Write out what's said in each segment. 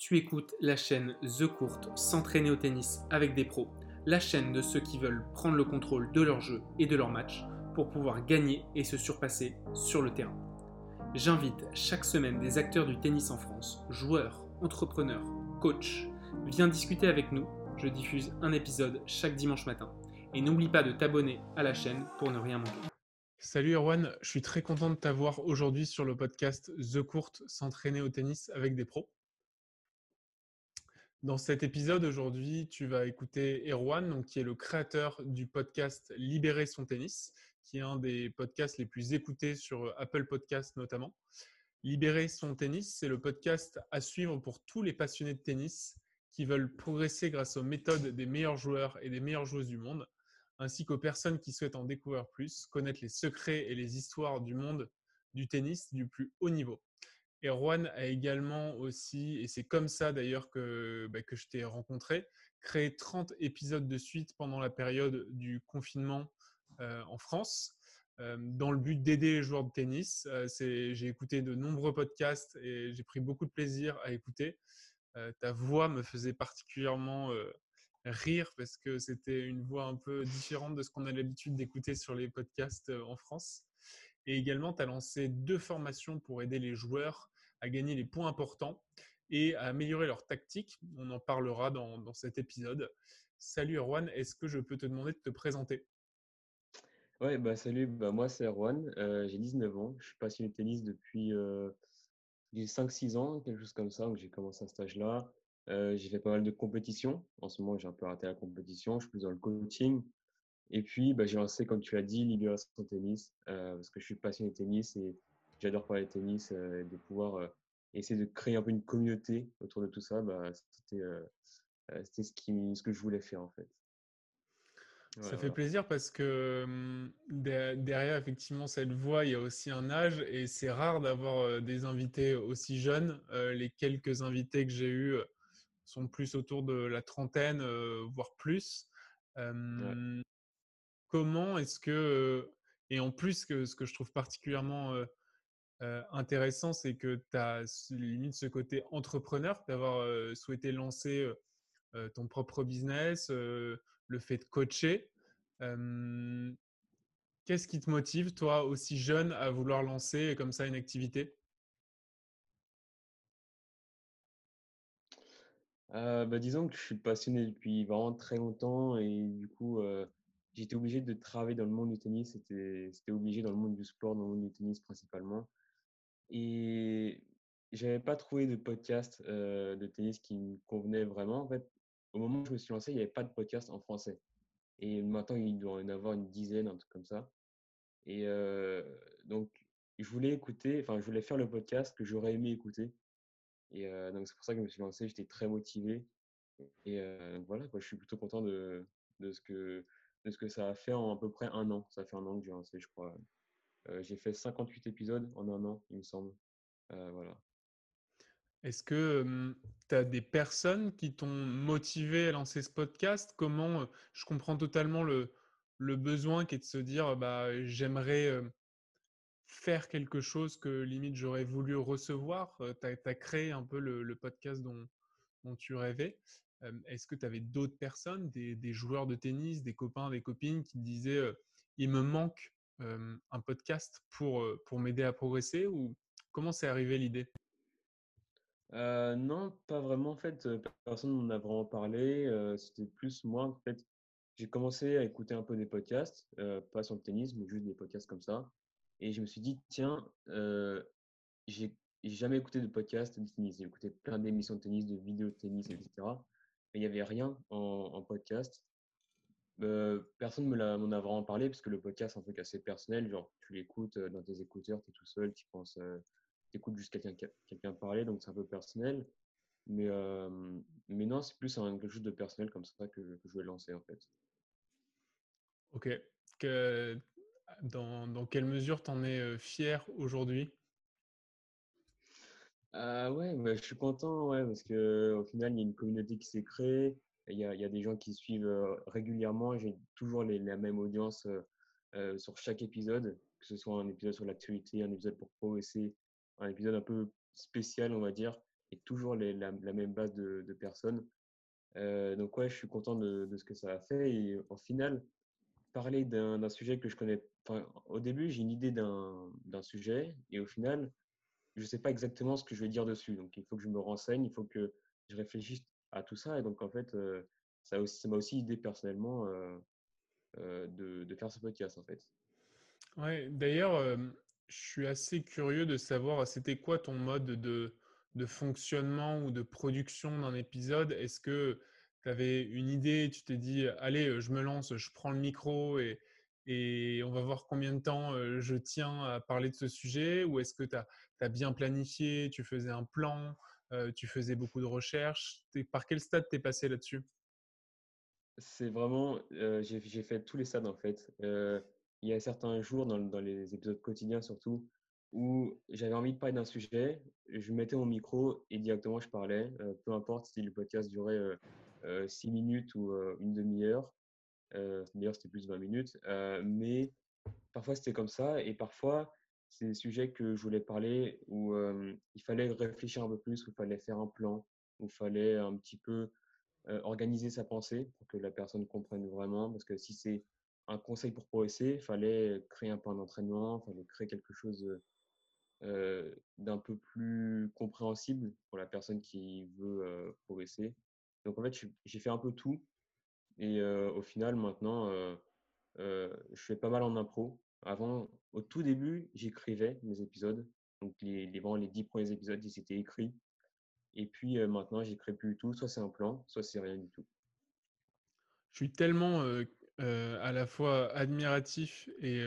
Tu écoutes la chaîne The Court s'entraîner au tennis avec des pros, la chaîne de ceux qui veulent prendre le contrôle de leur jeu et de leur match pour pouvoir gagner et se surpasser sur le terrain. J'invite chaque semaine des acteurs du tennis en France, joueurs, entrepreneurs, coachs. Viens discuter avec nous, je diffuse un épisode chaque dimanche matin. Et n'oublie pas de t'abonner à la chaîne pour ne rien manquer. Salut Erwan, je suis très content de t'avoir aujourd'hui sur le podcast The Court s'entraîner au tennis avec des pros. Dans cet épisode aujourd'hui, tu vas écouter Erwan, qui est le créateur du podcast Libérer son tennis, qui est un des podcasts les plus écoutés sur Apple Podcasts notamment. Libérer son tennis, c'est le podcast à suivre pour tous les passionnés de tennis qui veulent progresser grâce aux méthodes des meilleurs joueurs et des meilleures joueuses du monde ainsi qu'aux personnes qui souhaitent en découvrir plus, connaître les secrets et les histoires du monde du tennis du plus haut niveau. Erwan a également aussi, et c'est comme ça d'ailleurs que, bah, que je t'ai rencontré, créé 30 épisodes de suite pendant la période du confinement euh, en France, euh, dans le but d'aider les joueurs de tennis. Euh, j'ai écouté de nombreux podcasts et j'ai pris beaucoup de plaisir à écouter. ta voix me faisait particulièrement rire parce que c'était une voix un peu différente de ce qu'on a l'habitude d'écouter sur les podcasts en France. Et également, tu as lancé deux formations pour aider les joueurs à gagner les points importants et à améliorer leur tactique. On en parlera dans, cet épisode. Salut Erwan, est-ce que je peux te demander de te présenter? Ouais, bah salut, bah moi c'est Erwan, euh, j'ai 19 ans, je suis passionné de tennis depuis euh, 5-6 ans, quelque chose comme ça, donc j'ai commencé à cet âge-là. Euh, j'ai fait pas mal de compétitions. En ce moment, j'ai un peu raté la compétition. Je suis plus dans le coaching. Et puis, bah, j'ai lancé, comme tu l'as dit, Libération Tennis, euh, parce que je suis passionné de tennis et j'adore parler de tennis, euh, de pouvoir essayer de créer un peu une communauté autour de tout ça. Bah, c'était ce, qui, ce que je voulais faire, en fait. ça fait plaisir parce que derrière effectivement cette voix, il y a aussi un âge et c'est rare d'avoir des invités aussi jeunes. les quelques invités que j'ai eus sont plus autour de la trentaine, voire plus. Comment est-ce que, et en plus, que, ce que je trouve particulièrement intéressant, c'est que tu as limite ce côté entrepreneur, d'avoir souhaité lancer ton propre business, le fait de coacher. Qu'est-ce qui te motive, toi, aussi jeune, à vouloir lancer comme ça une activité? Euh, bah, disons que je suis passionné depuis vraiment très longtemps et du coup, euh, j'étais obligé de travailler dans le monde du tennis. C'était obligé dans le monde du sport, dans le monde du tennis principalement. Et j'avais pas trouvé de podcast euh, de tennis qui me convenait vraiment. En fait, au moment où je me suis lancé, il n'y avait pas de podcast en français. Et maintenant, il doit en avoir une dizaine, un truc comme ça. Et donc, je voulais écouter, enfin, je voulais faire le podcast que j'aurais aimé écouter. Et donc, c'est pour ça que je me suis lancé. J'étais très motivé. Et voilà, je suis plutôt content de, de, ce que, de ce que ça a fait en à peu près un an. Ça fait un an que j'ai lancé, je crois. J'ai fait 58 épisodes en un an, il me semble. voilà. Est-ce que tu as des personnes qui t'ont motivé à lancer ce podcast? Comment je comprends totalement le, besoin qui est de se dire bah, j'aimerais faire quelque chose que limite j'aurais voulu recevoir. Tu as, créé un peu le, podcast dont, tu rêvais. Est-ce que tu avais d'autres personnes, des, joueurs de tennis, des copains, des copines qui te disaient il me manque un podcast pour, pour m'aider à progresser ou comment c'est arrivé l'idée? Non, pas vraiment. En fait, personne n'en a vraiment parlé. C'était plus moi. En fait, j'ai commencé à écouter un peu des podcasts, pas sur le tennis, mais juste des podcasts comme ça. Et je me suis dit, tiens, euh, j'ai jamais écouté de podcast de tennis. J'ai écouté plein d'émissions de tennis, de vidéos de tennis, etc. Mais il n'y avait rien en, podcast. Euh, personne ne m'en a vraiment parlé parce que le podcast, c'est un truc assez personnel. Genre, tu l'écoutes euh, dans tes écouteurs, tu es tout seul, tu penses, tu écoutes juste quelqu'un quelqu'un parler, donc c'est un peu personnel. Mais, mais non, c'est plus un, quelque chose de personnel comme ça que, que je vais lancer en fait. Ok. Que dans, quelle mesure tu en es fier aujourd'hui? Ah ouais, bah, je suis content, ouais, parce qu'au final, il y a une communauté qui s'est créée. Il y, a, des gens qui suivent régulièrement. J'ai toujours la même audience sur chaque épisode, que ce soit un épisode sur l'actualité, un épisode pour progresser, un épisode un peu spécial, on va dire. et toujours la, même base de, personnes. donc ouais, je suis content de, ce que ça a fait. Et au final, parler d'un sujet que je connais. Au début, j'ai une idée d'un sujet et au final, je ne sais pas exactement ce que je vais dire dessus. Donc, il faut que je me renseigne, il faut que je réfléchisse à tout ça. Et donc, en fait, ça m'a aussi, aussi aidé personnellement de, faire ce podcast, en fait. Ouais, d'ailleurs, je suis assez curieux de savoir, c'était quoi ton mode de, fonctionnement ou de production d'un épisode? Est-ce que tu avais une idée, tu t'es dit, allez, je me lance, je prends le micro et on va voir combien de temps je tiens à parler de ce sujet? Ou est-ce que tu as, bien planifié, tu faisais un plan, tu faisais beaucoup de recherches Par quel stade t'es passé là-dessus? C'est vraiment, j'ai fait tous les stades en fait. il y a certains jours dans, dans, les épisodes quotidiens surtout où j'avais envie de parler d'un sujet, je mettais mon micro et directement je parlais, peu importe si le podcast durait euh, six minutes ou euh, une demi-heure. Euh, d'ailleurs, c'était plus de 20 minutes. mais parfois, c'était comme ça. Et parfois, c'est des sujets que je voulais parler où il fallait réfléchir un peu plus, où il fallait faire un plan, où il fallait un petit peu organiser sa pensée pour que la personne comprenne vraiment. Parce que si c'est un conseil pour progresser, il fallait créer un plan d'entraînement, il fallait créer quelque chose d'un peu plus compréhensible pour la personne qui veut progresser. Donc en fait, j'ai fait un peu tout. Et au final, maintenant, je fais pas mal en impro. Avant, au tout début, j'écrivais mes épisodes. Donc les, les, dix premiers épisodes, ils étaient écrits. Et puis maintenant, j'écris plus du tout. Soit c'est un plan, soit c'est rien du tout. Je suis tellement à la fois admiratif et,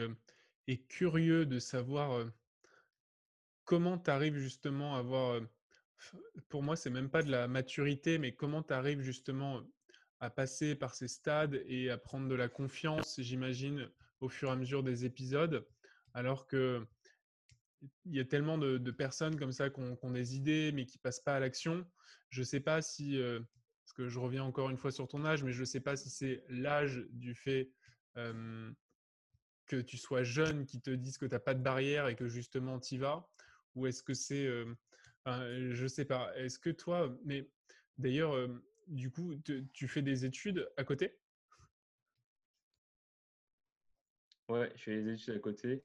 et curieux de savoir comment tu arrives justement à avoir pour moi, c'est même pas de la maturité, mais comment tu arrives justement à passer par ces stades et à prendre de la confiance, j'imagine, au fur et à mesure des épisodes, alors que il y a tellement de, personnes comme ça qui ont, des idées, mais qui passent pas à l'action. Je ne sais pas si, parce que je reviens encore une fois sur ton âge, mais je ne sais pas si c'est l'âge du fait que tu sois jeune qui te disent que tu n'as pas de barrière et que justement tu y vas, ou est-ce que c'est je sais pas. Est-ce que toi, mais d'ailleurs, du coup, tu fais des études à côté? Ouais, je fais des études à côté.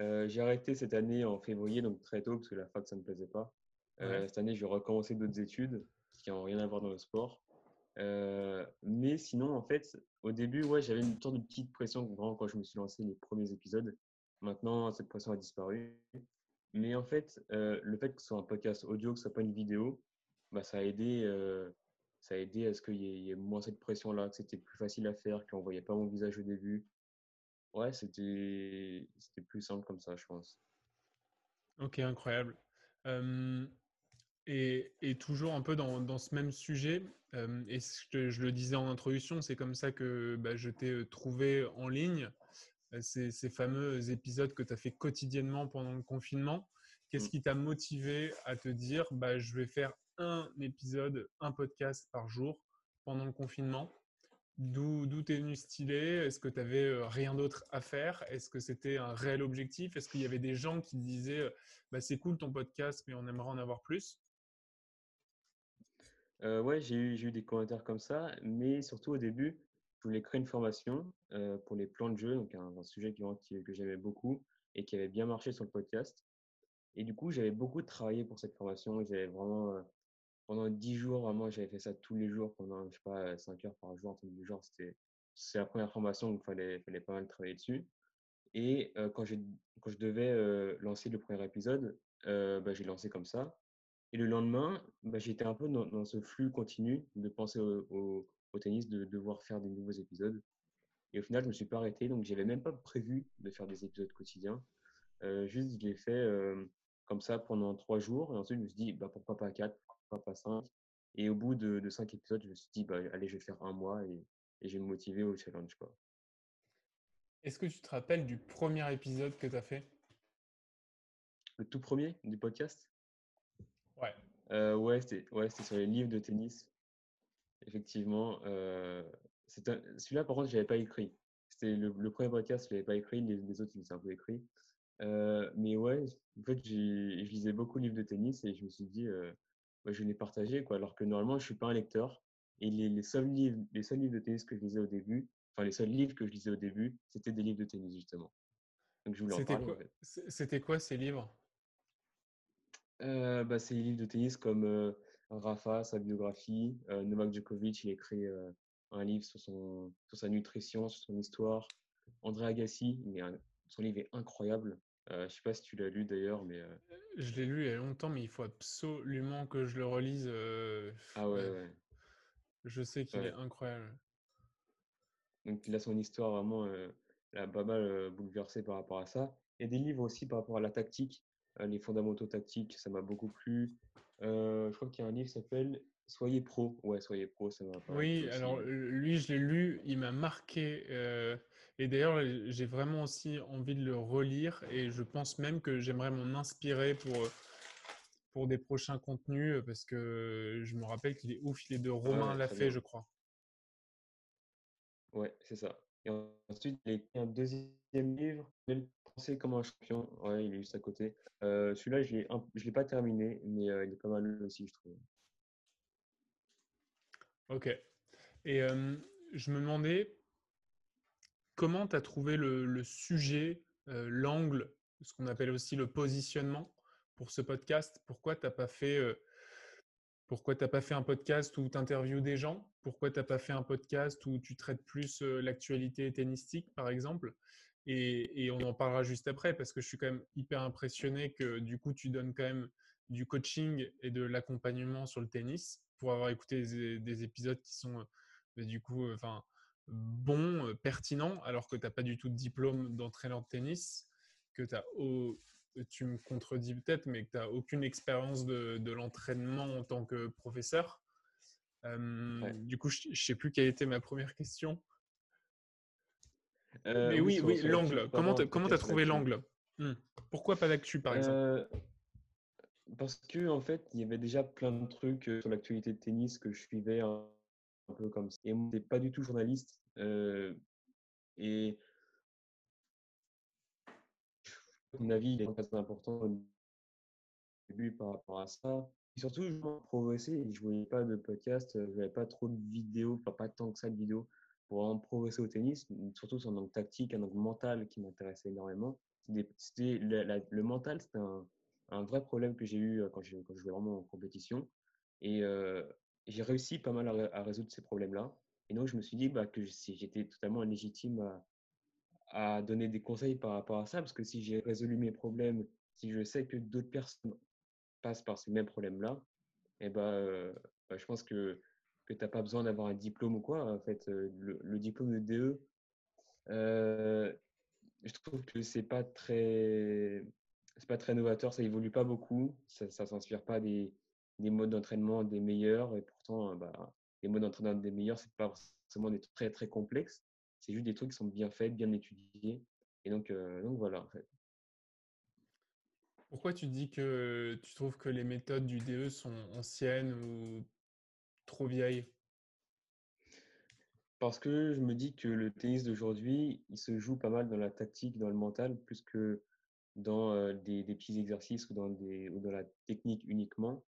Euh, j'ai arrêté cette année en février, donc très tôt, parce que la fac, ça ne me plaisait pas. Euh, cette année, je vais recommencer d'autres études qui n'ont rien à voir dans le sport. Euh, mais sinon, en fait, au début, ouais, j'avais une sorte de petite pression vraiment quand je me suis lancé les premiers épisodes. Maintenant, cette pression a disparu. Mais en fait, le fait que ce soit un podcast audio, que ce soit pas une vidéo, bah, ça, a aidé, ça a aidé à ce qu'il y, ait moins cette pression-là, que c'était plus facile à faire, qu'on ne voyait pas mon visage au début. Ouais, c'était plus simple comme ça, je pense. Ok, incroyable. et, et, toujours un peu dans, dans ce même sujet, et je, je, le disais en introduction, c'est comme ça que bah, je t'ai trouvé en ligne ces, fameux épisodes que tu as fait quotidiennement pendant le confinement. Qu'est-ce mmh. qui t'a motivé à te dire bah, je vais faire un épisode, un podcast par jour pendant le confinement? D'où t'es venu stylé? Est-ce que tu avais rien d'autre à faire? Est-ce que c'était un réel objectif? Est-ce qu'il y avait des gens qui disaient bah, c'est cool ton podcast, mais on aimerait en avoir plus euh, Ouais, j'ai eu, des commentaires comme ça, mais surtout au début, je voulais créer une formation euh, pour les plans de jeu, donc un, sujet que j'aimais beaucoup et qui avait bien marché sur le podcast. Et du coup, j'avais beaucoup travaillé pour cette formation. J'avais vraiment, euh, pendant 10 jours, vraiment, j'avais fait ça tous les jours pendant, je sais pas, 5 heures par jour, tous les jours. C'était, c'est la première formation, donc il fallait, fallait pas mal travailler dessus. Et quand, quand je devais lancer le premier épisode, bah, j'ai lancé comme ça. Et le lendemain, bah, j'étais un peu dans, ce flux continu de penser au, tennis de devoir faire des nouveaux épisodes. Et au final, je ne me suis pas arrêté, donc j'avais même pas prévu de faire des épisodes quotidiens. Juste, je l'ai fait comme ça pendant trois jours. Et ensuite, je me suis dit, bah, pourquoi pas quatre, pas cinq. Et au bout de, cinq épisodes, je me suis dit, bah, allez, je vais faire un mois et, et je vais me motiver au challenge. Est-ce que tu te rappelles du premier épisode que tu as fait? Le tout premier du podcast? Ouais. Euh, ouais, c'était ouais, sur les livres de tennis effectivement. Euh, celui-là, par contre, je n'avais pas écrit. C'était le, premier podcast, je l'avais pas écrit. Les, autres, ils étaient un peu écrits. Euh, mais ouais, en fait, je lisais beaucoup de livres de tennis et je me suis dit, euh, bah, je l'ai partagé, quoi. Alors que normalement, je suis pas un lecteur. Et les, les seuls livres, les seuls livres de tennis que je lisais au début, enfin les seuls livres que je lisais au début, c'était des livres de tennis justement. Donc je voulais en C'était parler en quoi, fait. quoi ces livres? Euh, bah, c'est des livres de tennis comme euh, Rafa, sa biographie. Euh, Novak Djokovic, il a écrit euh, un livre sur, son, sur sa nutrition, sur son histoire. André Agassi, il est un- son livre est incroyable. Euh, je sais pas si tu l'as lu d'ailleurs, mais euh, Je l'ai lu il y a longtemps, mais il faut absolument que je le relise. euh, ah ouais, je sais qu'il est ouais. incroyable. Donc il a son histoire vraiment euh, l'a pas mal euh, bouleversé par rapport à ça. A des livres aussi par rapport à la tactique, euh, les fondamentaux tactiques, ça m'a beaucoup plu. Euh, je crois qu'il y a un livre qui s'appelle Soyez pro. Ouais, Soyez pro, ça m'a Oui, alors euh, lui, je l'ai lu, il m'a marqué. Et d'ailleurs, j'ai vraiment aussi envie de le relire. Et je pense même que j'aimerais m'en inspirer pour, euh, pour des prochains contenus, euh, parce que je me rappelle qu'il est ouf. Il est de Ouais, Romain très Lafay, je crois. Ouais, c'est ça. Et ensuite, il a écrit un deuxième livre, Penser comme un champion. Ouais, il est juste à côté. Euh, celui-là, je je l'ai pas terminé, mais euh, il est pas mal aussi, je trouve. Ok. Et euh, je me demandais comment tu as trouvé le, sujet, euh, l'angle, ce qu'on appelle aussi le positionnement pour ce podcast? Pourquoi tu n'as pas fait euh, pas fait un podcast où tu interviews des gens? Pourquoi tu n'as pas fait un podcast où tu traites plus euh, l'actualité tennistique, par exemple? Et, on en parlera juste après parce que je suis quand même hyper impressionné que du coup tu donnes quand même du coaching et de l'accompagnement sur le tennis pour avoir écouté des, des épisodes qui sont euh, du coup enfin bons, euh, pertinents, alors que tu n'as pas du tout de diplôme d'entraîneur de tennis, que tu as tu me contredis peut-être, mais que tu n'as aucune expérience de, de l'entraînement en tant que professeur. Euh, Ouais. du coup, je ne sais plus quelle était ma première question. Euh, Mais oui, oui, l'angle. Comment tu as, trouvé l'angle? Hmm. Pourquoi pas d'actu, par exemple? Euh, parce que en fait, il y avait déjà plein de trucs sur l'actualité de tennis que je suivais un peu comme ça. Et moi, pas du tout journaliste. euh, et mon avis, il est très important au début par rapport à ça. Et surtout, je et je voyais pas de podcast, euh, je voyais pas trop de vidéos, enfin, pas tant que ça de vidéos pour vraiment progresser au tennis, surtout sur un angle tactique, un angle mental qui m'intéressait énormément. Le, mental, c'était un, vrai problème que j'ai eu euh, quand je, jouais vraiment en compétition. Et j'ai réussi pas mal à, ré- à résoudre ces problèmes-là. Et donc, je me suis dit bah, que j'étais totalement légitime à, donner des conseils par rapport à ça, parce que si j'ai résolu mes problèmes, si je sais que d'autres personnes passent par ces mêmes problèmes-là, et ben, euh, bah, je pense que, que tu n'as pas besoin d'avoir un diplôme ou quoi. En fait, euh, le, diplôme de DE, euh, je trouve que c'est pas pas très novateur, ça évolue pas beaucoup, ça, ça s'inspire pas des, des modes d'entraînement des meilleurs, et pourtant, euh, bah, les modes d'entraînement des meilleurs, c'est pas forcément des trucs très très complexes, c'est juste des trucs qui sont bien faits, bien étudiés, et donc, euh, donc voilà. En fait. Pourquoi tu dis que tu trouves que les méthodes du DE sont anciennes ou trop vieilles? Parce que je me dis que le tennis d'aujourd'hui, il se joue pas mal dans la tactique, dans le mental, plus que dans euh, des, des petits exercices ou dans, des, ou dans la technique uniquement.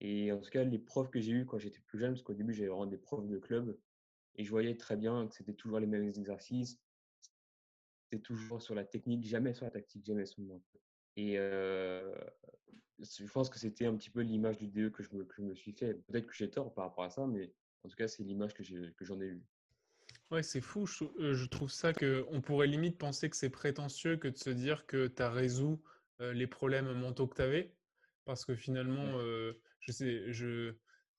Et en tout cas, les profs que j'ai eus quand j'étais plus jeune, parce qu'au début, j'avais vraiment des profs de club, et je voyais très bien que c'était toujours les mêmes exercices, c'était toujours sur la technique, jamais sur la tactique, jamais sur le mental. Et euh, je pense que c'était un petit peu l'image du DE que je me, que je me suis fait. Peut-être que j'ai tort par rapport à ça, mais en tout cas, c'est l'image que j'en ai eue. Ouais, c'est fou. Je, euh, trouve ça que on pourrait limite penser que c'est prétentieux que de se dire que tu as résolu les problèmes mentaux que tu avais. Parce que finalement, euh, je sais, je,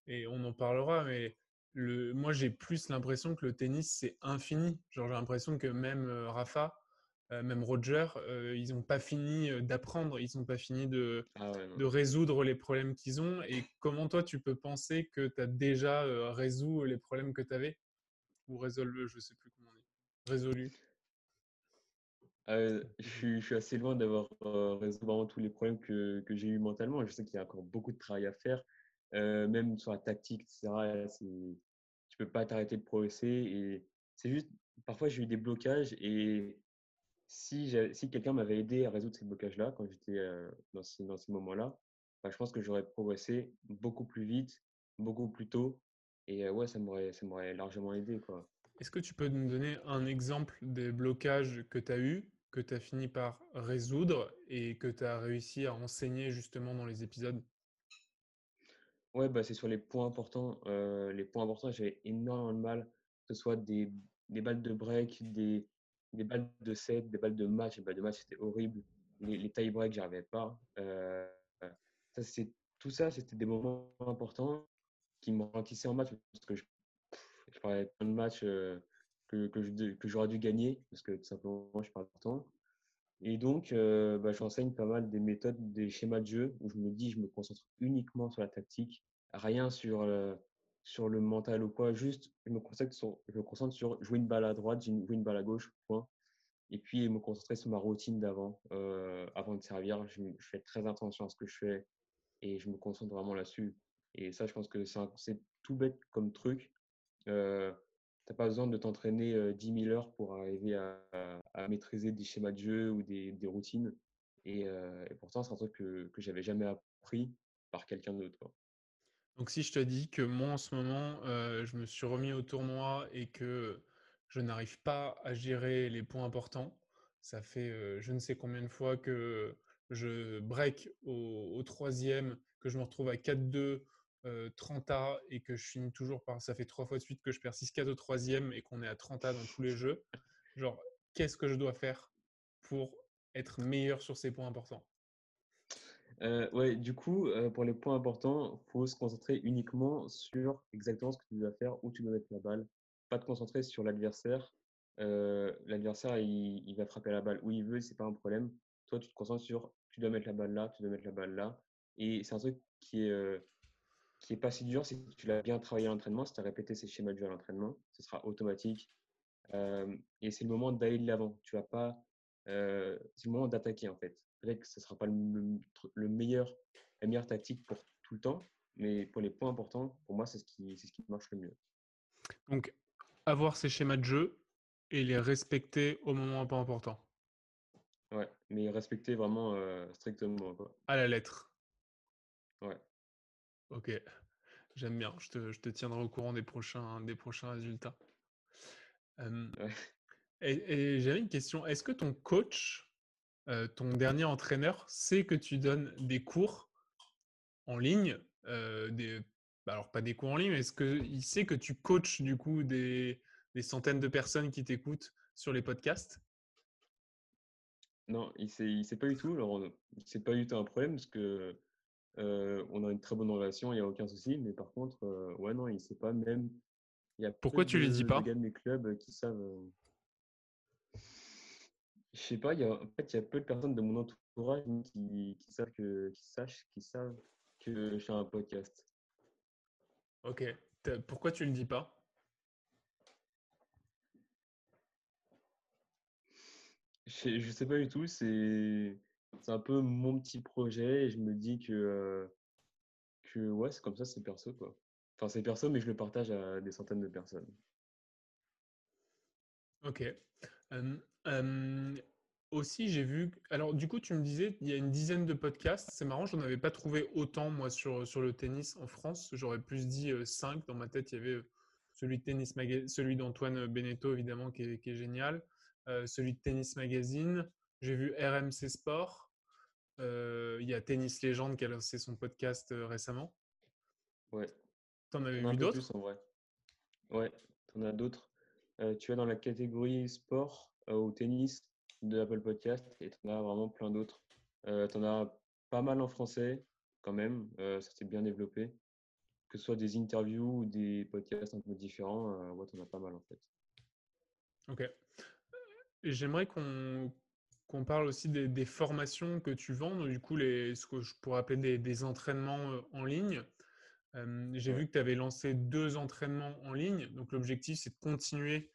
et on en parlera, mais le, moi j'ai plus l'impression que le tennis c'est infini. Genre, j'ai l'impression que même euh, Rafa, euh, même Roger, euh, ils n'ont pas fini d'apprendre, ils n'ont pas fini de, Ah ouais, de résoudre les problèmes qu'ils ont. Et comment toi tu peux penser que tu as déjà résolu les problèmes que tu avais? ou résolve, je sais plus comment on dit. Résolu? Euh, je suis, assez loin d'avoir euh, résolu vraiment tous les problèmes que, j'ai eu mentalement. Je sais qu'il y a encore beaucoup de travail à faire, euh, même sur la tactique, etc. Tu peux pas t'arrêter de progresser. Et c'est juste, parfois j'ai eu des blocages et si, quelqu'un m'avait aidé à résoudre ces blocages-là quand j'étais euh, dans ces, dans ces moments-là, bah, je pense que j'aurais progressé beaucoup plus vite, beaucoup plus tôt. Et ouais, ça m'aurait largement aidé. Est-ce que tu peux nous donner un exemple des blocages que tu as eus, que tu as fini par résoudre et que tu as réussi à enseigner justement dans les épisodes? Ouais, bah, c'est sur les points importants. les points importants, j'avais énormément de mal, que ce soit des, des balles de break, des, des balles de set, des balles de match. Les balles de match, c'était horrible. Les, les tie breaks, j'arrivais pas. ça, c'est, tout ça, c'était des moments importants qui me ralentissaient en match parce que je, parlais de matchs que, que, j'aurais dû gagner parce que tout simplement, je parle temps. Et donc, euh, bah, j'enseigne pas mal des méthodes, des schémas de jeu où je me dis, je me concentre uniquement sur la tactique, rien sur, euh, sur le mental ou quoi. Juste, je me, concentre sur, je me concentre sur jouer une balle à droite, jouer une balle à gauche, point. Et puis, me concentrer sur ma routine d'avant, euh, avant de servir. Je, fais très attention à ce que je fais et je me concentre vraiment là-dessus. Et ça, je pense que c'est tout bête comme truc. Euh, tu n'as pas besoin de t'entraîner 10 000 heures pour arriver à, maîtriser des schémas de jeu ou des, routines. Et, pourtant, c'est un truc que, que j'avais jamais appris par quelqu'un d'autre. Donc, si je te dis que moi, en ce moment, je me suis remis au tournoi et que je n'arrive pas à gérer les points importants, ça fait je ne sais combien de fois que je break au troisième, que je me retrouve à 4-2 30 A et que je finis toujours par. Ça fait trois fois de suite que je perds 6 4 au troisième et qu'on est à 30 A dans tous les jeux. Genre, qu'est-ce que je dois faire pour être meilleur sur ces points importants? Euh, ouais, du coup, pour les points importants, il faut se concentrer uniquement sur exactement ce que tu dois faire, où tu dois mettre la balle. Pas te concentrer sur l'adversaire. l'adversaire, il, il, va frapper la balle où il veut, c'est pas un problème. Toi, tu te concentres sur tu dois mettre la balle là, tu dois mettre la balle là. Et c'est un truc qui est, qui est pas si dur si tu l'as bien travaillé à l'entraînement, si tu as répété ces schémas de jeu à l'entraînement, ce sera automatique. Euh, et c'est le moment d'aller de l'avant. Tu vas pas, euh, c'est le moment d'attaquer en fait. Peut-être que ce sera pas le, meilleur, la meilleure tactique pour tout le temps, mais pour les points importants, pour moi, c'est ce qui, c'est ce qui marche le mieux. Donc, avoir ces schémas de jeu et les respecter au moment pas important. Ouais, mais respecter vraiment euh, strictement. Quoi. À la lettre. Ouais. Ok, j'aime bien. Je te, tiendrai au courant des prochains, des prochains résultats. et, j'avais une question. Est-ce que ton coach, ton dernier entraîneur, sait que tu donnes des cours en ligne des, bah, Alors, pas des cours en ligne, mais est-ce qu'il sait que tu coaches du coup des, centaines de personnes qui t'écoutent sur les podcasts? Non, il ne sait, pas du tout. Alors, c'est pas du tout un problème parce que euh, on a une très bonne relation, il n'y a aucun souci. Mais par contre, euh, ouais, non, il ne sait pas même. Il y a Pourquoi tu ne lui dis pas? Il y clubs qui savent. Euh, je sais pas, il y a, en fait, il y a peu de personnes de mon entourage qui, savent que, qui sachent, qui savent que je fais un podcast. Ok. Pourquoi tu ne le dis pas? Je, je sais pas du tout. C'est c'est un peu mon petit projet et je me dis que, que ouais, c'est comme ça, c'est perso, quoi. Enfin, c'est perso, mais je le partage à des centaines de personnes. Ok. aussi, j'ai vu. Alors, du coup, tu me disais, il y a une dizaine de podcasts. C'est marrant, je n'en avais pas trouvé autant, moi, sur, sur le tennis en France. J'aurais plus dit 5. Dans ma tête, il y avait celui de Tennis celui d'Antoine Beneteau, évidemment, qui est génial. celui de Tennis Magazine. J'ai vu RMC Sport. Euh, il y a Tennis Légende qui a lancé son podcast euh, récemment. Ouais. T'en avais vu d'autres? Ouais, t'en as d'autres. Euh, tu es dans la catégorie sport au tennis de Apple Podcast et t'en as vraiment plein d'autres. t'en as pas mal en français quand même. ça s'est bien développé. Que ce soit des interviews ou des podcasts un peu différents, ouais, t'en as pas mal en fait. Ok. J'aimerais qu'on qu'on parle aussi des, formations que tu vends, du coup, les, ce que je pourrais appeler des, entraînements euh, en ligne. J'ai vu que tu avais lancé deux entraînements en ligne. Donc, l'objectif, c'est de continuer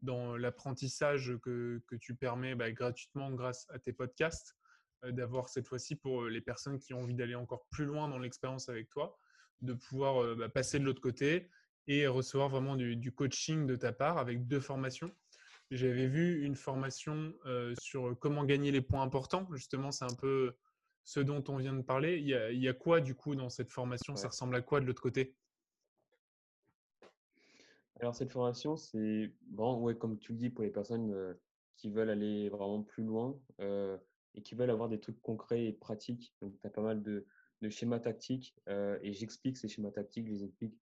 dans l'apprentissage que, tu permets bah, gratuitement grâce à tes podcasts, euh, d'avoir cette fois-ci pour euh, les personnes qui ont envie d'aller encore plus loin dans l'expérience avec toi, de pouvoir bah, passer de l'autre côté et recevoir vraiment du, coaching de ta part avec deux formations. J'avais vu une formation sur comment gagner les points importants. Justement, c'est un peu ce dont on vient de parler. Il y a, quoi du coup dans cette formation? Ça ressemble à quoi de l'autre côté? Alors cette formation, c'est bon, ouais, comme tu le dis, pour les personnes euh, qui veulent aller vraiment plus loin euh, et qui veulent avoir des trucs concrets et pratiques. Donc tu as pas mal de, schémas tactiques euh, et j'explique ces schémas tactiques, je les explique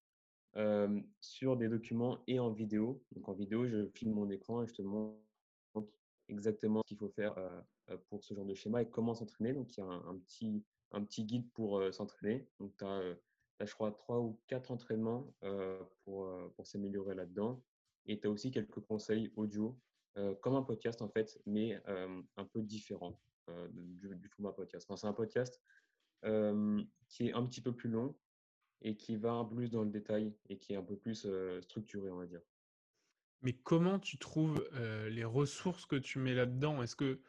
sur des documents et en vidéo. Donc en vidéo, je filme mon écran et je te montre exactement ce qu'il faut faire pour ce genre de schéma et comment s'entraîner. Donc il y a un, petit, un petit guide pour s'entraîner. Donc tu as, je crois, trois ou quatre entraînements pour, pour s'améliorer là-dedans. Et tu as aussi quelques conseils audio, comme un podcast en fait, mais un peu différent du, format podcast. c'est un podcast qui est un petit peu plus long, et qui va plus dans le détail et qui est un peu plus structuré, on va dire. Mais comment tu trouves les ressources que tu mets là-dedans? Est-ce que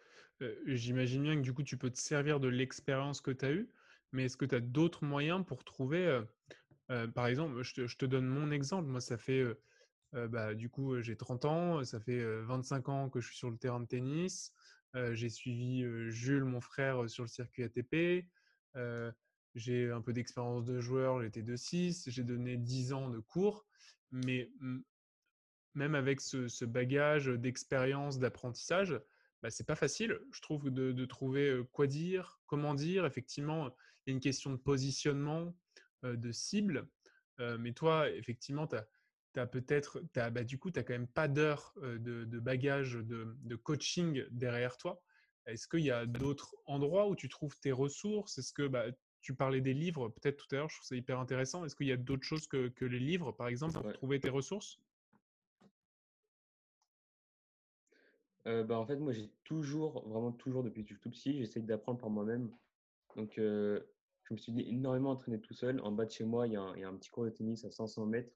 j'imagine bien que du coup tu peux te servir de l'expérience que tu as eue, mais est-ce que tu as d'autres moyens pour trouver, par exemple, je te, je te, donne mon exemple, moi ça fait, bah, du coup j'ai 30 ans, ça fait 25 ans que je suis sur le terrain de tennis, j'ai suivi Jules, mon frère, sur le circuit ATP j'ai un peu d'expérience de joueur, j'étais de 6, j'ai donné 10 ans de cours, mais même avec ce, bagage d'expérience, d'apprentissage, bah, c'est pas facile, je trouve, de, trouver quoi dire, comment dire. Effectivement, il y a une question de positionnement, de cible. mais toi, effectivement, tu as, peut-être, bah, du coup, tu n'as quand même pas d'heures de, bagage de, de, coaching derrière toi. Est-ce qu'il y a d'autres endroits où tu trouves tes ressources? Est-ce que bah, tu parlais des livres, peut-être tout à l'heure, je trouve ça hyper intéressant. Est-ce qu'il y a d'autres choses que, les livres, par exemple, pour trouver tes ressources? Euh, bah, En fait, moi, j'ai toujours, vraiment toujours, depuis que je suis tout petit, j'essaie d'apprendre par moi-même. Donc, euh, je me suis énormément entraîné tout seul. En bas de chez moi, il y, a un, petit cours de tennis à 500 mètres.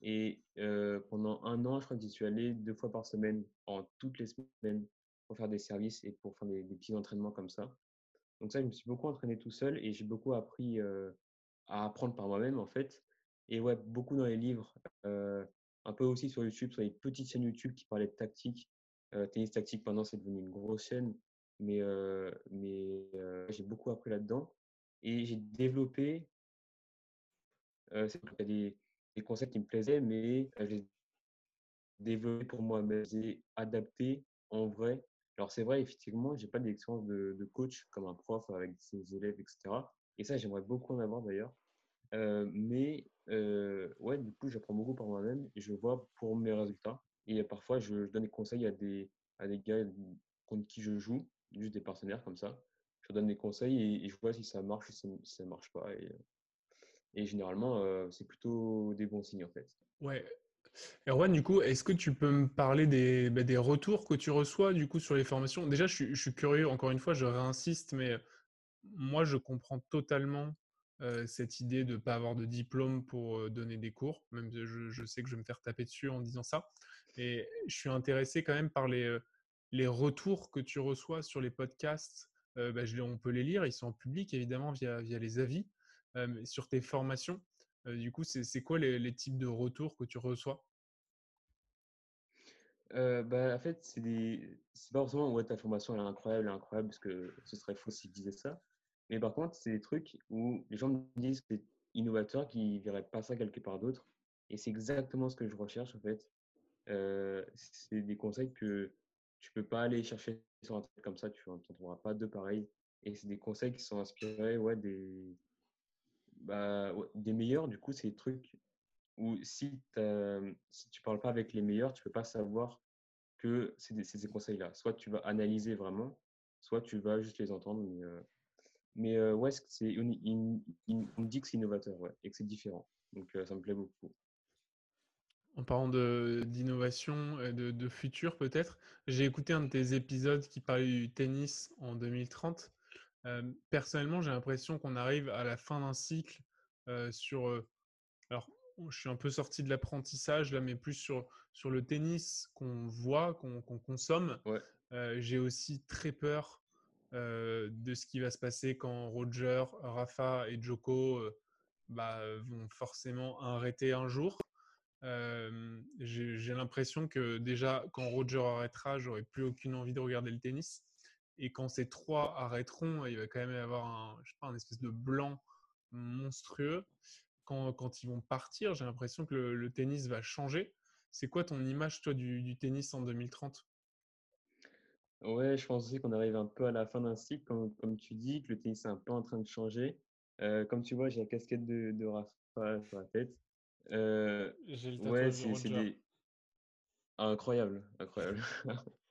Et euh, pendant un an, je crois que j'y suis allé deux fois par semaine, en toutes les semaines, pour faire des services et pour faire des petits entraînements comme ça. Donc ça, je me suis beaucoup entraîné tout seul et j'ai beaucoup appris à apprendre par moi-même en fait. Et ouais, beaucoup dans les livres, un peu aussi sur YouTube, sur les petites chaînes YouTube qui parlaient de tactique. tennis tactique, maintenant, c'est devenu une grosse chaîne. Mais, mais j'ai beaucoup appris là-dedans. Et j'ai développé des, des, concepts qui me plaisaient, mais j'ai développé pour moi-même, j'ai adapté en vrai alors c'est vrai, effectivement, j'ai pas d'expérience de, coach comme un prof avec ses élèves, etc. Et ça, j'aimerais beaucoup en avoir d'ailleurs. Euh, mais euh, ouais, du coup, j'apprends beaucoup par moi-même et je vois pour mes résultats. Et parfois, je, donne des conseils à des, à des gars contre qui je joue, juste des partenaires comme ça. Je donne des conseils et, je vois si ça marche ou si ça ne marche pas. Et, généralement, euh, c'est plutôt des bons signes en fait. Ouais, Erwan, du coup, est-ce que tu peux me parler des, bah, retours que tu reçois du coup sur les formations? Déjà, je suis, curieux, encore une fois, je réinsiste, mais moi, je comprends totalement cette idée de ne pas avoir de diplôme pour donner des cours, même je, je, sais que je vais me faire taper dessus en disant ça. Et je suis intéressé quand même par les, retours que tu reçois sur les podcasts. Bah, on peut les lire, ils sont en public évidemment via les avis. sur tes formations, du coup, c'est quoi les, types de retours que tu reçois? Bah, En fait, c'est pas forcément ouais, ta formation est incroyable, incroyable, parce que ce serait faux si je disais ça. Mais par contre, c'est des trucs où les gens me disent que c'est innovateur, qu'ils ne verraient pas ça quelque part d'autre. Et c'est exactement ce que je recherche en fait. c'est des conseils que tu peux pas aller chercher sur un truc comme ça, tu n'en trouveras pas deux pareils. Et c'est des conseils qui sont inspirés ouais, des, bah, des meilleurs, du coup, c'est des trucs où si, si tu parles pas avec les meilleurs, tu peux pas savoir que c'est ces conseils-là. Soit tu vas analyser vraiment, soit tu vas juste les entendre. Mais, euh, euh, ouais, c'est, on, me dit que c'est innovateur et que c'est différent. Donc euh, ça me plaît beaucoup. En parlant d'innovation et de, de futur peut-être, j'ai écouté un de tes épisodes qui parlait du tennis en 2030 personnellement, j'ai l'impression qu'on arrive à la fin d'un cycle sur. alors, je suis un peu sorti de l'apprentissage là, mais plus sur, sur le tennis qu'on voit, qu'on consomme. j'ai aussi très peur de ce qui va se passer quand Roger, Rafa et Joko bah, vont forcément arrêter un jour. j'ai l'impression que déjà, quand Roger arrêtera, j'aurai plus aucune envie de regarder le tennis. Et quand ces trois arrêteront, il va quand même y avoir un, je sais pas, un espèce de blanc monstrueux. Quand, quand ils vont partir, j'ai l'impression que le, tennis va changer. C'est quoi ton image, toi, du, tennis en 2030 Ouais, je pense aussi qu'on arrive un peu à la fin d'un cycle, comme, comme, tu dis, que le tennis est un peu en train de changer. Euh, comme tu vois, j'ai la casquette de, de Rafa sur la tête. Euh, j'ai le ouais, c'est des... incroyable, incroyable.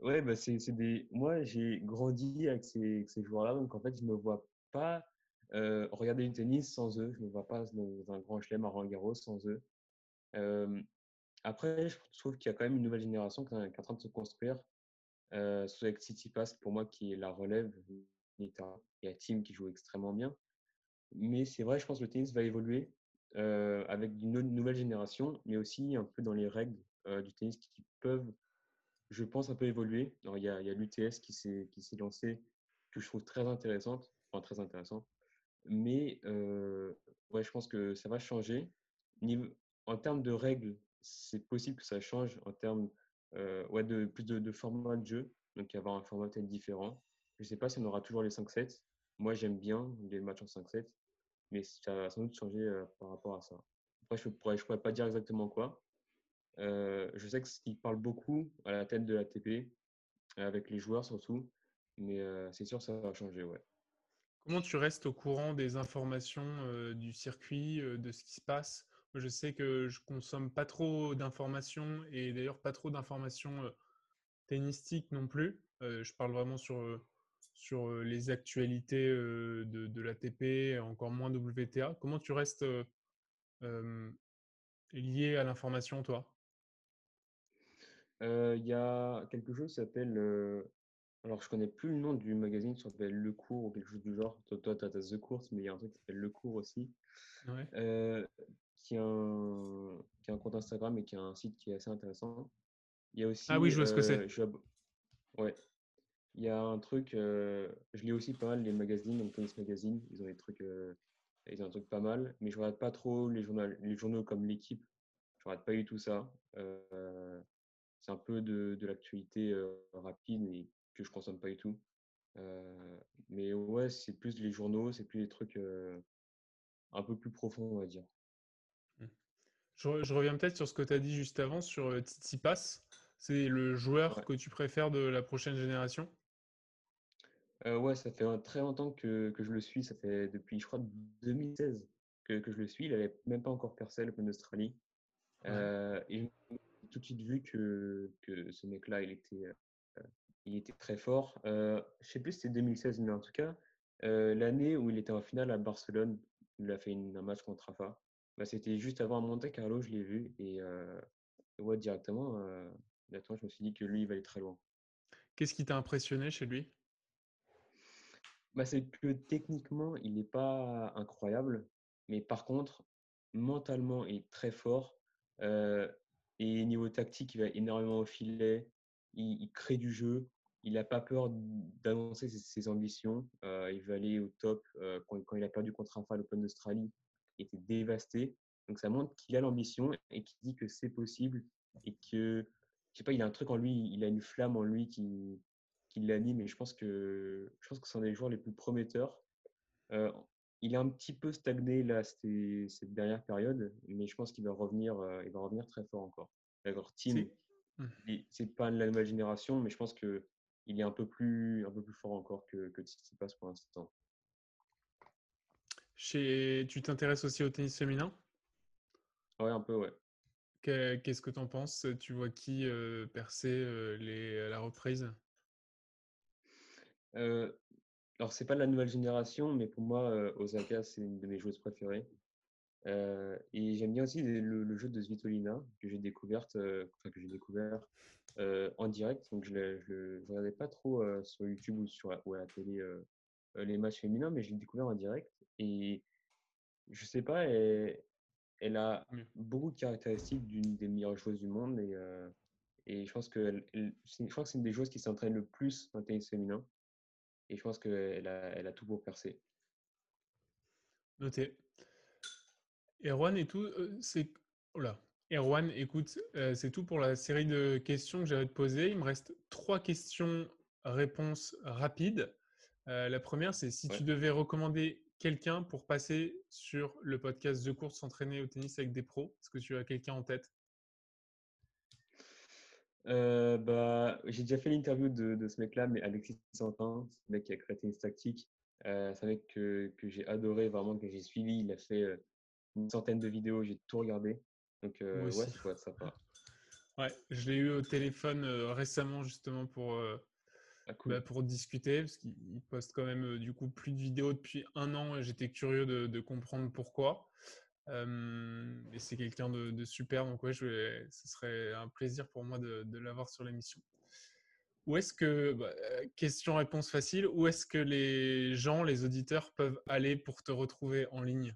ouais, bah c'est des. Moi, j'ai grandi avec ces, joueurs-là, donc en fait, je me vois pas euh, regarder du tennis sans eux. Je me vois pas dans un grand chelem à Roland Garros sans eux. Après, je trouve qu'il y a quand même une nouvelle génération qui est en train de se construire. Euh, avec Pass pour moi, qui est la relève. Il y a Team qui joue extrêmement bien. Mais c'est vrai, je pense que le tennis va évoluer euh, avec une nouvelle génération, mais aussi un peu dans les règles euh, du tennis qui peuvent, je pense, un peu évoluer. Alors, il y a, l'UTS qui s'est lancé, que je trouve très intéressante, enfin très intéressant. Mais euh, ouais, je pense que ça va changer. En termes de règles, c'est possible que ça change en termes ouais, de plus de, format de jeu, donc avoir un format peut-être différent. Je ne sais pas si on aura toujours les 5-7. Moi, j'aime bien les matchs en 5-7, mais ça va sans doute changer par rapport à ça. Après, je ne pourrais, je pourrais pas dire exactement quoi. Je sais que ce qui parle beaucoup à la tête de la TP, avec les joueurs surtout, mais c'est sûr que ça va changer, ouais. Comment tu restes au courant des informations du circuit, de ce qui se passe? Je sais que je consomme pas trop d'informations et d'ailleurs pas trop d'informations tennistiques non plus. je parle vraiment sur, sur les actualités de, de l'ATP, encore moins WTA. Comment tu restes lié à l'information, toi? Il y a quelque chose qui s'appelle alors, je connais plus le nom du magazine, ça s'appelle Le Cours ou quelque chose du genre. Toi, toi tu as The Course, mais il y a un truc qui s'appelle Le Cours aussi, euh, qui, a un, qui a un compte Instagram et qui a un site qui est assez intéressant. Il y a aussi. Ah oui, je vois ce que c'est. Euh, ouais. Il y a un truc, euh, je lis aussi pas mal les magazines, donc Tennis Magazine, ils ont des trucs, ils ont un truc pas mal, mais je regarde pas trop les journaux, les journaux comme l'équipe. Je regarde pas du tout ça. C'est un peu de, de l'actualité rapide et que je consomme pas du tout. Mais ouais, c'est plus les journaux, c'est plus les trucs un peu plus profonds, on va dire. Mmh. Je, reviens peut-être sur ce que tu as dit juste avant sur Tsitsipas. C'est le joueur que tu préfères de la prochaine génération? Ouais, ça fait très longtemps que, que, je le suis. Ça fait depuis, je crois, 2016 que, que je le suis. Il n'avait même pas encore percé l'Open d'Australie. et tout de suite vu que, que ce mec-là, il était il était très fort. Euh, je sais plus si c'était 2016, mais en tout cas, euh, l'année où il était en finale à Barcelone, il a fait un match contre Rafa. Bah, c'était juste avant Monte Carlo, je l'ai vu. Et euh, ouais, directement, euh, je me suis dit que lui, il va aller très loin. Qu'est-ce qui t'a impressionné chez lui? Bah, C'est que techniquement, il n'est pas incroyable. Mais par contre, mentalement, il est très fort. Et niveau tactique, il va énormément au filet. il crée du jeu il n'a pas peur d'annoncer ses, ambitions. Euh, il veut aller au top. Euh, quand, il a perdu contre Rafa à l'Open d'Australie, il était dévasté. Donc ça montre qu'il a l'ambition et qu'il dit que c'est possible et que, je sais pas, il a un truc en lui, il a une flamme en lui qui, qui l'anime. Et je pense que que c'est un des joueurs les plus prometteurs. Euh, il a un petit peu stagné là cette dernière période, mais je pense qu'il va revenir, il va revenir très fort encore. Team, mmh. c'est pas la nouvelle génération, mais je pense que il est un peu plus, un peu plus fort encore que, que Tsitsipas pour l'instant. Chez... Tu t'intéresses aussi au tennis féminin? Ouais, un peu, ouais. Qu'est-ce que tu en penses? Tu vois qui euh, percer euh, les, la reprise? Euh, Alors, c'est pas de la nouvelle génération, mais pour moi, euh, Osaka, c'est une de mes joueuses préférées. et j'aime bien aussi le, jeu de Svitolina que j'ai découverte, enfin que j'ai découvert euh, en direct. Donc, je ne regardais pas trop euh, sur YouTube ou, sur, à la télé euh, les matchs féminins, mais je l'ai découvert en direct. Et je sais pas, elle, elle a beaucoup de caractéristiques d'une des meilleures joueuses du monde. Et, et je pense que je crois que c'est une des joueuses qui s'entraîne le plus en tennis féminin. Et je pense qu'elle a, elle a tout pour percer. Noté. Erwan et tout, c'est. Oh là, Erwan, écoute, euh, c'est tout pour la série de questions que j'avais te poser. Il me reste trois questions réponses rapides. Euh, la première, c'est si tu devais recommander quelqu'un pour passer sur le podcast The Course s'entraîner au tennis avec des pros, est-ce que tu as quelqu'un en tête? Euh, bah, J'ai déjà fait l'interview de, ce mec-là, mais Alexis Santin, ce mec qui a créé Tennis Tactique. Euh, c'est un mec que, que j'ai adoré, vraiment, que j'ai suivi. Il a fait euh, une centaine de vidéos, j'ai tout regardé. Donc, ouais, c'est part. Ouais, je l'ai eu au téléphone récemment, justement, pour ah, bah, pour discuter, parce qu'il poste quand même du coup plus de vidéos depuis un an et j'étais curieux de, comprendre pourquoi. Et c'est quelqu'un de, super, donc ouais, ce serait un plaisir pour moi de, l'avoir sur l'émission. Où est-ce que, bah, question-réponse facile, où est-ce que les gens, les auditeurs peuvent aller pour te retrouver en ligne?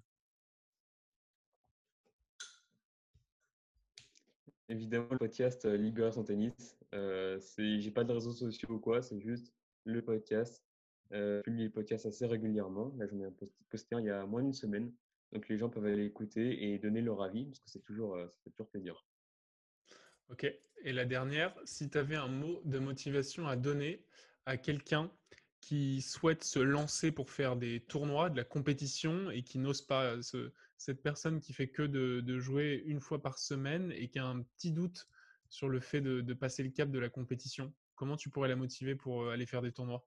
Évidemment, le podcast euh, Libération Tennis. Euh, j'ai pas de réseaux sociaux ou quoi, c'est juste le podcast. Euh, je publie le podcast assez régulièrement. Là, j'en ai posté un il y a moins d'une semaine. Donc, les gens peuvent aller écouter et donner leur avis parce que c'est toujours, euh, toujours plaisir. Ok. Et la dernière, si tu avais un mot de motivation à donner à quelqu'un qui souhaite se lancer pour faire des tournois, de la compétition et qui n'ose pas, cette personne qui fait que de, jouer une fois par semaine et qui a un petit doute sur le fait de, passer le cap de la compétition, comment tu pourrais la motiver pour euh, aller faire des tournois?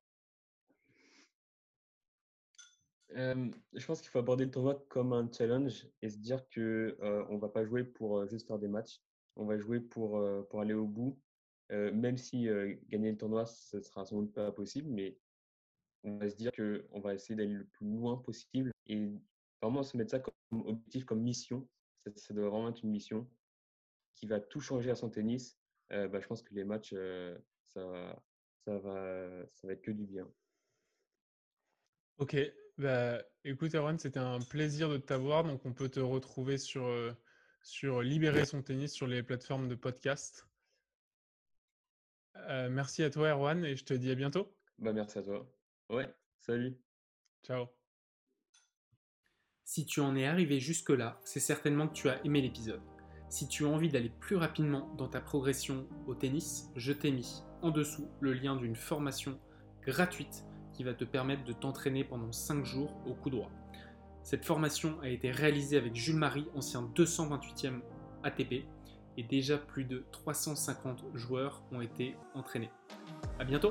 Je pense qu'il faut aborder le tournoi comme un challenge et se dire que euh, on va pas jouer pour euh, juste faire des matchs, on va jouer pour, pour aller au bout. même si gagner le tournoi, ce sera sans doute pas possible, mais on va se dire qu'on va essayer d'aller le plus loin possible et vraiment se mettre ça comme objectif, comme mission. Ça, doit vraiment être une mission qui va tout changer à son tennis. Euh, bah, je pense que les matchs, euh, ça, ça, va, ça va être que du bien. Ok, bah, écoute Erwan, c'était un plaisir de t'avoir. Donc on peut te retrouver sur, euh, sur Libérer son tennis sur les plateformes de podcast. merci à toi Erwan et je te dis à bientôt. Bah, merci à toi. Ouais, salut. Ciao. Si tu en es arrivé jusque-là, c'est certainement que tu as aimé l'épisode. Si tu as envie d'aller plus rapidement dans ta progression au tennis, je t'ai mis en dessous le lien d'une formation gratuite qui va te permettre de t'entraîner pendant 5 jours au coup droit. Cette formation a été réalisée avec Jules Marie, ancien 228e ATP, et déjà plus de 350 joueurs ont été entraînés. A bientôt